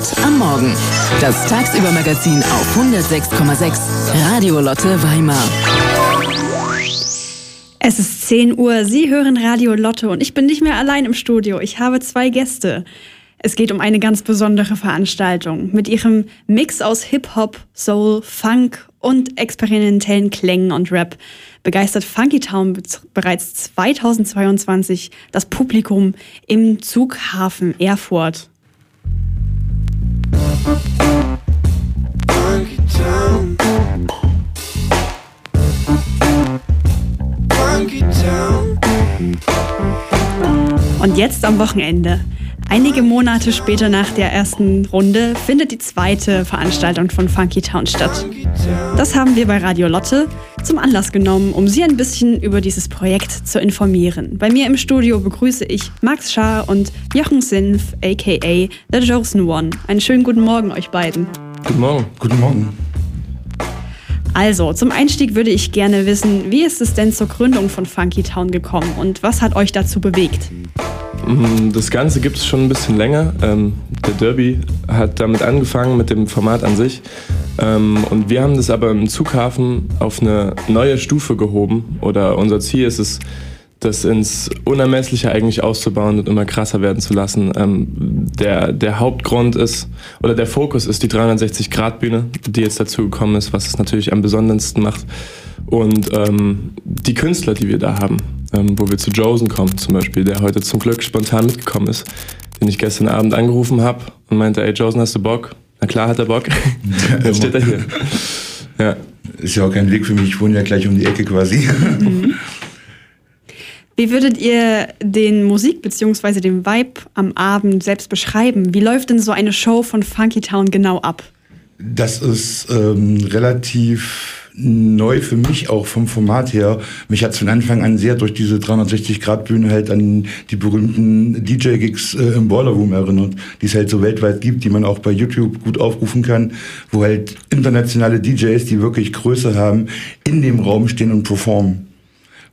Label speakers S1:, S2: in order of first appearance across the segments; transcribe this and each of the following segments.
S1: Zeit am Morgen. Das Tagsübermagazin auf 106,6 Radio Lotte Weimar.
S2: Es ist 10 Uhr, Sie hören Radio Lotte und ich bin nicht mehr allein im Studio. Ich habe zwei Gäste. Es geht um eine ganz besondere Veranstaltung. Mit ihrem Mix aus Hip-Hop, Soul, Funk und experimentellen Klängen und Rap begeistert Funky Town bereits 2022 das Publikum im Zughafen Erfurt. Und jetzt am Wochenende. Einige Monate später nach der ersten Runde findet die zweite Veranstaltung von Funky Town statt. Das haben wir bei Radio Lotte zum Anlass genommen, um Sie ein bisschen über dieses Projekt zu informieren. Bei mir im Studio begrüße ich Max Schaar und Jochen Sinf, aka The Josen One. Einen schönen guten Morgen euch beiden.
S3: Guten Morgen.
S4: Guten Morgen.
S2: Also, zum Einstieg würde ich gerne wissen, wie ist es denn zur Gründung von Funky Town gekommen und was hat euch dazu bewegt?
S3: Mm, das Ganze gibt es schon ein bisschen länger. Ähm, der Derby hat damit angefangen mit dem Format an sich. Ähm, und wir haben das aber im Zughafen auf eine neue Stufe gehoben. Oder unser Ziel ist es, das ins Unermessliche eigentlich auszubauen und immer krasser werden zu lassen. Ähm, der, der Hauptgrund ist, oder der Fokus ist die 360-Grad-Bühne, die jetzt dazu gekommen ist, was es natürlich am besondersten macht. Und ähm, die Künstler, die wir da haben, ähm, wo wir zu Josen kommen zum Beispiel, der heute zum Glück spontan mitgekommen ist, den ich gestern Abend angerufen habe und meinte, ey Josen, hast du Bock? Na klar hat er Bock. Jetzt steht er hier.
S4: Ja. Ist ja auch kein Weg für mich, ich wohne ja gleich um die Ecke quasi. Mhm.
S2: Wie würdet ihr den Musik- bzw. den Vibe am Abend selbst beschreiben? Wie läuft denn so eine Show von Funky Town genau ab?
S4: Das ist ähm, relativ neu für mich auch vom Format her. Mich hat es von Anfang an sehr durch diese 360-Grad-Bühne halt an die berühmten DJ-Gigs äh, im Boiler Room erinnert, die es halt so weltweit gibt, die man auch bei YouTube gut aufrufen kann, wo halt internationale DJs, die wirklich Größe haben, in dem Raum stehen und performen.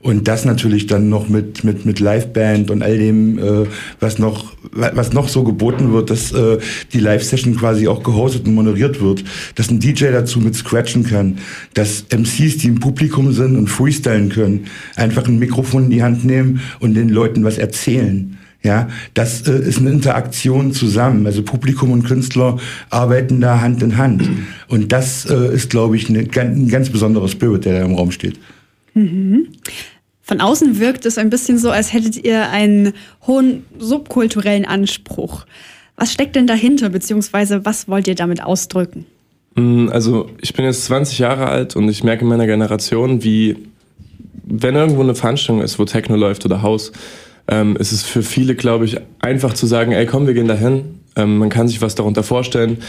S4: Und das natürlich dann noch mit, mit, mit Liveband und all dem, äh, was, noch, was noch so geboten wird, dass äh, die Live-Session quasi auch gehostet und moderiert wird, dass ein DJ dazu mit scratchen kann, dass MCs, die im Publikum sind und freestylen können, einfach ein Mikrofon in die Hand nehmen und den Leuten was erzählen. Ja, das äh, ist eine Interaktion zusammen. Also Publikum und Künstler arbeiten da Hand in Hand. Und das äh, ist, glaube ich, eine, ein ganz besonderer Spirit, der da im Raum steht.
S2: Mhm. Von außen wirkt es ein bisschen so, als hättet ihr einen hohen subkulturellen Anspruch. Was steckt denn dahinter, beziehungsweise was wollt ihr damit ausdrücken?
S3: Mm, also ich bin jetzt 20 Jahre alt und ich merke in meiner Generation, wie wenn irgendwo eine Veranstaltung ist, wo Techno läuft oder Haus, ähm, ist es für viele, glaube ich, einfach zu sagen, ey komm, wir gehen dahin. Ähm, man kann sich was darunter vorstellen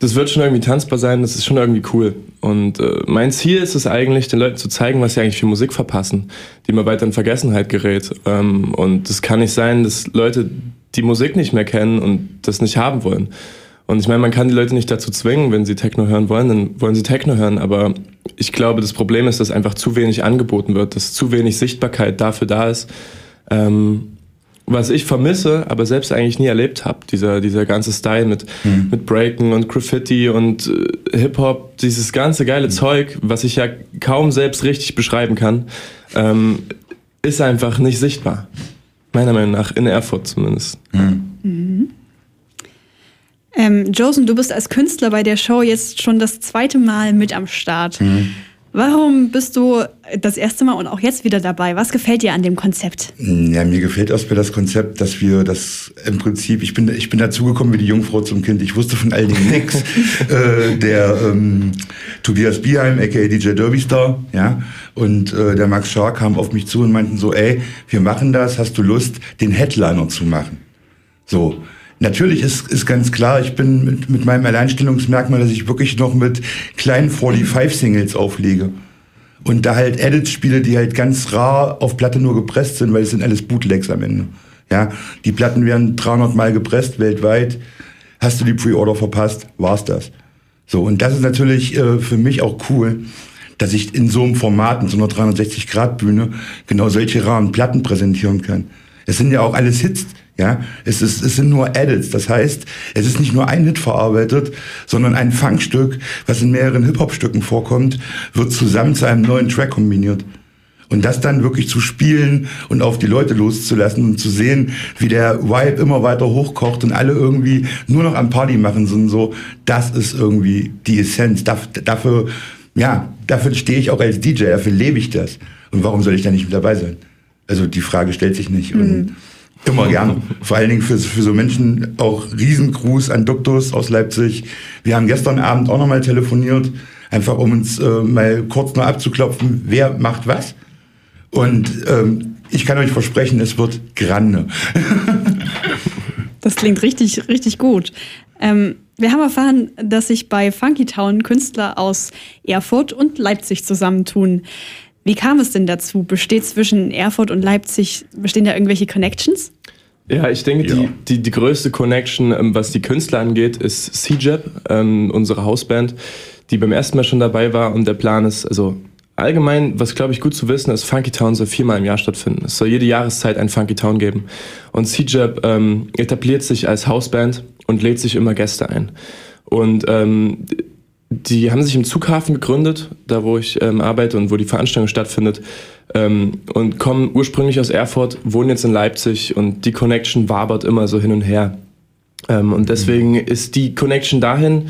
S3: das wird schon irgendwie tanzbar sein, das ist schon irgendwie cool. Und äh, mein Ziel ist es eigentlich, den Leuten zu zeigen, was sie eigentlich für Musik verpassen, die mal weiter in Vergessenheit gerät. Ähm, und es kann nicht sein, dass Leute die Musik nicht mehr kennen und das nicht haben wollen. Und ich meine, man kann die Leute nicht dazu zwingen, wenn sie Techno hören wollen, dann wollen sie Techno hören. Aber ich glaube, das Problem ist, dass einfach zu wenig angeboten wird, dass zu wenig Sichtbarkeit dafür da ist. Ähm, was ich vermisse, aber selbst eigentlich nie erlebt habe, dieser, dieser ganze Style mit, mhm. mit Breaken und Graffiti und äh, Hip-Hop, dieses ganze geile mhm. Zeug, was ich ja kaum selbst richtig beschreiben kann, ähm, ist einfach nicht sichtbar. Meiner Meinung nach, in Erfurt zumindest. Mhm.
S2: Mhm. Ähm, Josen, du bist als Künstler bei der Show jetzt schon das zweite Mal mit am Start. Warum bist du das erste Mal und auch jetzt wieder dabei? Was gefällt dir an dem Konzept?
S4: Ja, mir gefällt erstmal das Konzept, dass wir das im Prinzip, ich bin, ich bin dazugekommen wie die Jungfrau zum Kind. Ich wusste von all dem nichts. äh, der ähm, Tobias Bierheim, aka DJ Derby Star, ja, und äh, der Max Schar kam auf mich zu und meinten so, ey, wir machen das, hast du Lust, den Headliner zu machen? So. Natürlich ist, ist ganz klar, ich bin mit, mit meinem Alleinstellungsmerkmal, dass ich wirklich noch mit kleinen 45-Singles auflege. Und da halt Edits spiele, die halt ganz rar auf Platte nur gepresst sind, weil es sind alles Bootlegs am Ende. Ja, die Platten werden 300 Mal gepresst weltweit. Hast du die Pre-Order verpasst, war's das. So, und das ist natürlich äh, für mich auch cool, dass ich in so einem Format, in so einer 360-Grad-Bühne, genau solche raren Platten präsentieren kann. Es sind ja auch alles Hits, Ja, es, ist, es sind nur Edits. Das heißt, es ist nicht nur ein Hit verarbeitet, sondern ein Funkstück, was in mehreren Hip-Hop-Stücken vorkommt, wird zusammen zu einem neuen Track kombiniert. Und das dann wirklich zu spielen und auf die Leute loszulassen und zu sehen, wie der Vibe immer weiter hochkocht und alle irgendwie nur noch am Party machen sind, so, das ist irgendwie die Essenz. Dafür, ja, dafür stehe ich auch als DJ, dafür lebe ich das. Und warum soll ich da nicht mit dabei sein? Also die Frage stellt sich nicht. Mhm. Immer gerne. Vor allen Dingen für, für so Menschen auch Riesengruß an Duktus aus Leipzig. Wir haben gestern Abend auch nochmal telefoniert, einfach um uns äh, mal kurz noch abzuklopfen, wer macht was. Und ähm, ich kann euch versprechen, es wird grande.
S2: das klingt richtig, richtig gut. Ähm, wir haben erfahren, dass sich bei Funky Town Künstler aus Erfurt und Leipzig zusammentun. Wie kam es denn dazu? Besteht zwischen Erfurt und Leipzig, bestehen da irgendwelche Connections?
S3: Ja, ich denke, ja. Die, die, die größte Connection, ähm, was die Künstler angeht, ist CJAP, ähm, unsere Hausband, die beim ersten Mal schon dabei war und der Plan ist, also allgemein, was glaube ich gut zu wissen ist, Funky Town soll viermal im Jahr stattfinden. Es soll jede Jahreszeit ein Funky Town geben. Und CJAP ähm, etabliert sich als Hausband und lädt sich immer Gäste ein. Und ähm, die haben sich im Zughafen gegründet, da wo ich ähm, arbeite und wo die Veranstaltung stattfindet. Ähm, und kommen ursprünglich aus Erfurt, wohnen jetzt in Leipzig und die Connection wabert immer so hin und her. Ähm, und deswegen mhm. ist die Connection dahin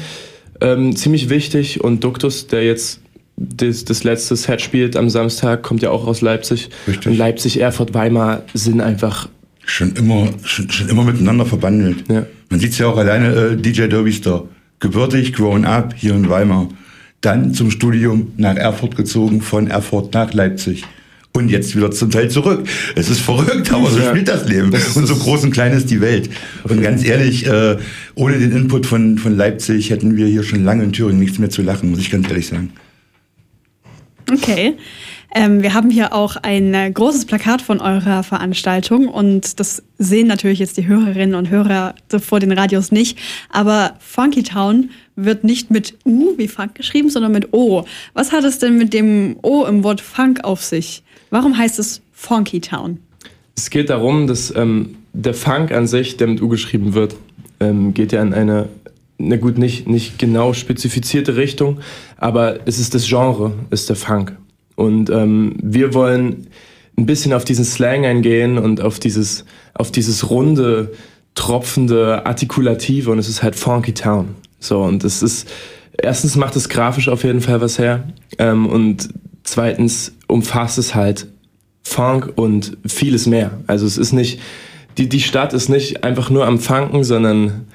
S3: ähm, ziemlich wichtig und Duktus, der jetzt das, das letzte Set spielt am Samstag, kommt ja auch aus Leipzig. Richtig. Und Leipzig, Erfurt, Weimar sind einfach
S4: schon immer, schon, schon immer miteinander verbandelt. Ja. Man sieht es ja auch alleine äh, DJ Derby Star gebürtig, grown up hier in Weimar. Dann zum Studium nach Erfurt gezogen, von Erfurt nach Leipzig. Und jetzt wieder zum Teil zurück. Es ist verrückt, aber so spielt das Leben. Und so groß und klein ist die Welt. Und ganz ehrlich, äh, ohne den Input von, von Leipzig hätten wir hier schon lange in Thüringen nichts mehr zu lachen, muss ich ganz ehrlich sagen.
S2: Okay. Ähm, wir haben hier auch ein äh, großes Plakat von eurer Veranstaltung und das sehen natürlich jetzt die Hörerinnen und Hörer vor den Radios nicht. Aber Funky Town wird nicht mit U wie Funk geschrieben, sondern mit O. Was hat es denn mit dem O im Wort Funk auf sich? Warum heißt es Funky Town?
S3: Es geht darum, dass ähm, der Funk an sich, der mit U geschrieben wird, ähm, geht ja in eine, na gut, nicht, nicht genau spezifizierte Richtung, aber es ist das Genre, ist der Funk. Und ähm, wir wollen ein bisschen auf diesen Slang eingehen und auf dieses, auf dieses runde, tropfende, artikulative und es ist halt Funky Town. So, und das ist, erstens macht es grafisch auf jeden Fall was her ähm, und zweitens umfasst es halt Funk und vieles mehr. Also es ist nicht, die, die Stadt ist nicht einfach nur am Funken, sondern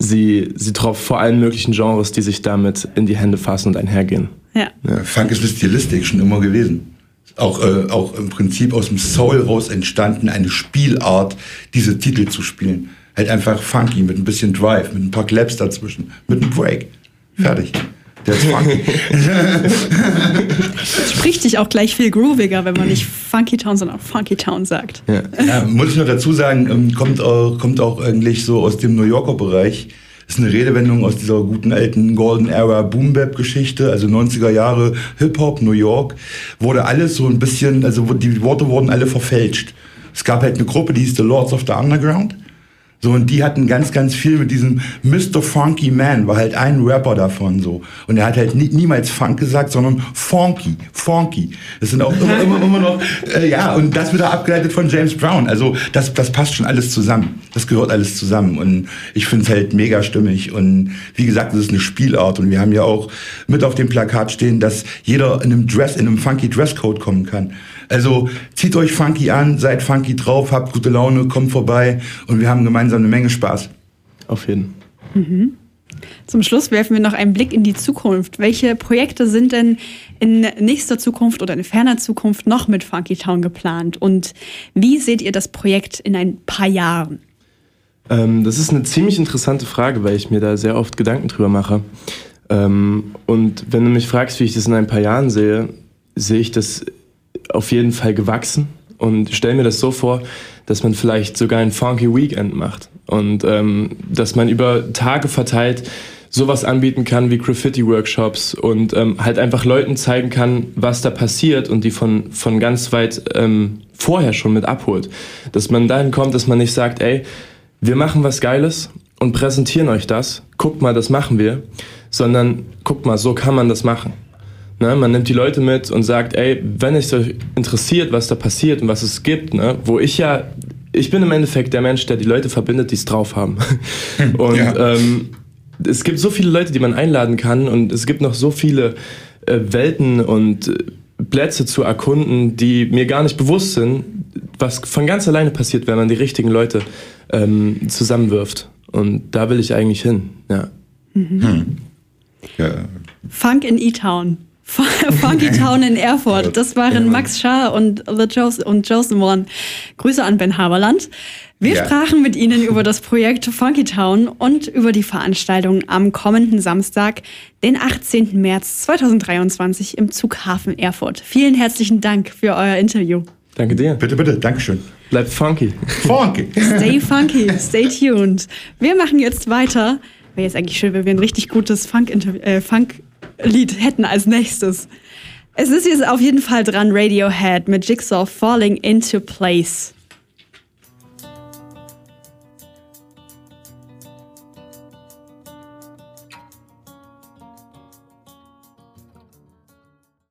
S3: sie, sie tropft vor allen möglichen Genres, die sich damit in die Hände fassen und einhergehen.
S2: Ja.
S4: ja Funk ist eine Stilistik schon immer gewesen. Auch, äh, auch im Prinzip aus dem Soul raus entstanden, eine Spielart, diese Titel zu spielen. Halt einfach funky, mit ein bisschen Drive, mit ein paar Claps dazwischen, mit einem Break. Fertig. Der ist funky.
S2: das spricht sich auch gleich viel grooviger, wenn man nicht Funky Town, sondern auch Funky Town sagt.
S4: Ja. ja muss ich noch dazu sagen, ähm, kommt auch, kommt auch eigentlich so aus dem New Yorker Bereich ist eine Redewendung aus dieser guten alten Golden Era Boom Bap Geschichte, also 90er Jahre Hip Hop, New York, wurde alles so ein bisschen, also die Worte wurden alle verfälscht. Es gab halt eine Gruppe, die hieß The Lords of the Underground. So, und die hatten ganz, ganz viel mit diesem Mr. Funky Man, war halt ein Rapper davon so. Und er hat halt nie, niemals Funk gesagt, sondern Funky, Funky. Das sind auch immer, immer, immer noch, äh, ja, und das wieder abgeleitet von James Brown. Also das, das passt schon alles zusammen. Das gehört alles zusammen. Und ich finde es halt mega stimmig. Und wie gesagt, das ist eine Spielart. Und wir haben ja auch mit auf dem Plakat stehen, dass jeder in einem Dress, in einem funky Dresscode kommen kann. Also zieht euch funky an, seid funky drauf, habt gute Laune, kommt vorbei und wir haben gemeinsam eine Menge Spaß.
S3: Auf jeden.
S2: Mhm. Zum Schluss werfen wir noch einen Blick in die Zukunft. Welche Projekte sind denn in nächster Zukunft oder in ferner Zukunft noch mit Funky Town geplant? Und wie seht ihr das Projekt in ein paar Jahren?
S3: Ähm, das ist eine ziemlich interessante Frage, weil ich mir da sehr oft Gedanken drüber mache. Ähm, und wenn du mich fragst, wie ich das in ein paar Jahren sehe, sehe ich das auf jeden Fall gewachsen und stelle mir das so vor, dass man vielleicht sogar ein Funky Weekend macht und ähm, dass man über Tage verteilt sowas anbieten kann wie Graffiti-Workshops und ähm, halt einfach Leuten zeigen kann, was da passiert und die von, von ganz weit ähm, vorher schon mit abholt. Dass man dahin kommt, dass man nicht sagt, ey, wir machen was Geiles und präsentieren euch das. Guckt mal, das machen wir. Sondern guckt mal, so kann man das machen. Ne, man nimmt die Leute mit und sagt, ey, wenn es euch interessiert, was da passiert und was es gibt, ne, wo ich ja, ich bin im Endeffekt der Mensch, der die Leute verbindet, die es drauf haben. und ja. ähm, es gibt so viele Leute, die man einladen kann und es gibt noch so viele äh, Welten und äh, Plätze zu erkunden, die mir gar nicht bewusst sind, was von ganz alleine passiert, wenn man die richtigen Leute ähm, zusammenwirft. Und da will ich eigentlich hin, ja. Mhm. Hm.
S2: ja. Funk in E-Town. Funky Town in Erfurt. Das waren Max Schaar und, The Jos und Josen One. Grüße an Ben Haberland. Wir ja. sprachen mit Ihnen über das Projekt Funky Town und über die Veranstaltung am kommenden Samstag, den 18. März 2023 im Zughafen Erfurt. Vielen herzlichen Dank für euer Interview.
S3: Danke dir.
S4: Bitte, bitte. Dankeschön.
S3: Bleibt funky.
S4: Funky.
S2: Stay funky. Stay tuned. Wir machen jetzt weiter. Wäre jetzt eigentlich schön, wenn wir ein richtig gutes Funk-Lied äh, Funk hätten als nächstes. Es ist jetzt auf jeden Fall dran Radiohead mit Jigsaw Falling into Place.